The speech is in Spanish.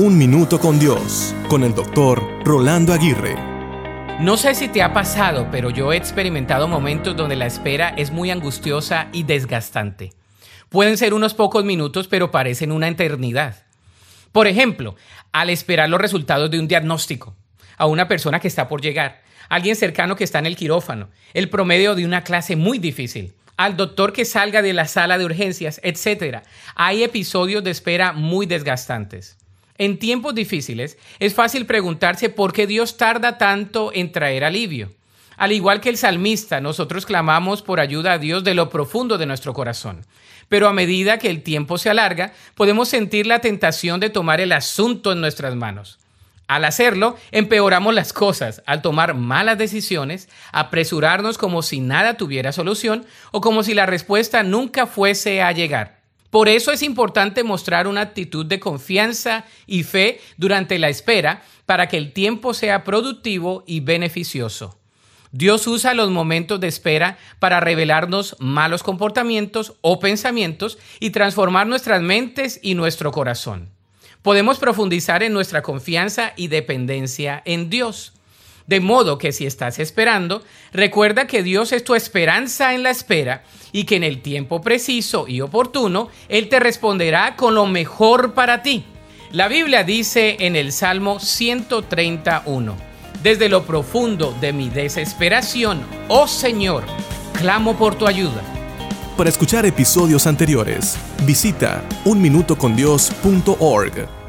Un Minuto con Dios, con el doctor Rolando Aguirre. No sé si te ha pasado, pero yo he experimentado momentos donde la espera es muy angustiosa y desgastante. Pueden ser unos pocos minutos, pero parecen una eternidad. Por ejemplo, al esperar los resultados de un diagnóstico, a una persona que está por llegar, alguien cercano que está en el quirófano, el promedio de una clase muy difícil, al doctor que salga de la sala de urgencias, etc. Hay episodios de espera muy desgastantes. En tiempos difíciles es fácil preguntarse por qué Dios tarda tanto en traer alivio. Al igual que el salmista, nosotros clamamos por ayuda a Dios de lo profundo de nuestro corazón. Pero a medida que el tiempo se alarga, podemos sentir la tentación de tomar el asunto en nuestras manos. Al hacerlo, empeoramos las cosas, al tomar malas decisiones, apresurarnos como si nada tuviera solución o como si la respuesta nunca fuese a llegar. Por eso es importante mostrar una actitud de confianza y fe durante la espera para que el tiempo sea productivo y beneficioso. Dios usa los momentos de espera para revelarnos malos comportamientos o pensamientos y transformar nuestras mentes y nuestro corazón. Podemos profundizar en nuestra confianza y dependencia en Dios. De modo que si estás esperando, recuerda que Dios es tu esperanza en la espera y que en el tiempo preciso y oportuno Él te responderá con lo mejor para ti. La Biblia dice en el Salmo 131, desde lo profundo de mi desesperación, oh Señor, clamo por tu ayuda. Para escuchar episodios anteriores, visita unminutocondios.org.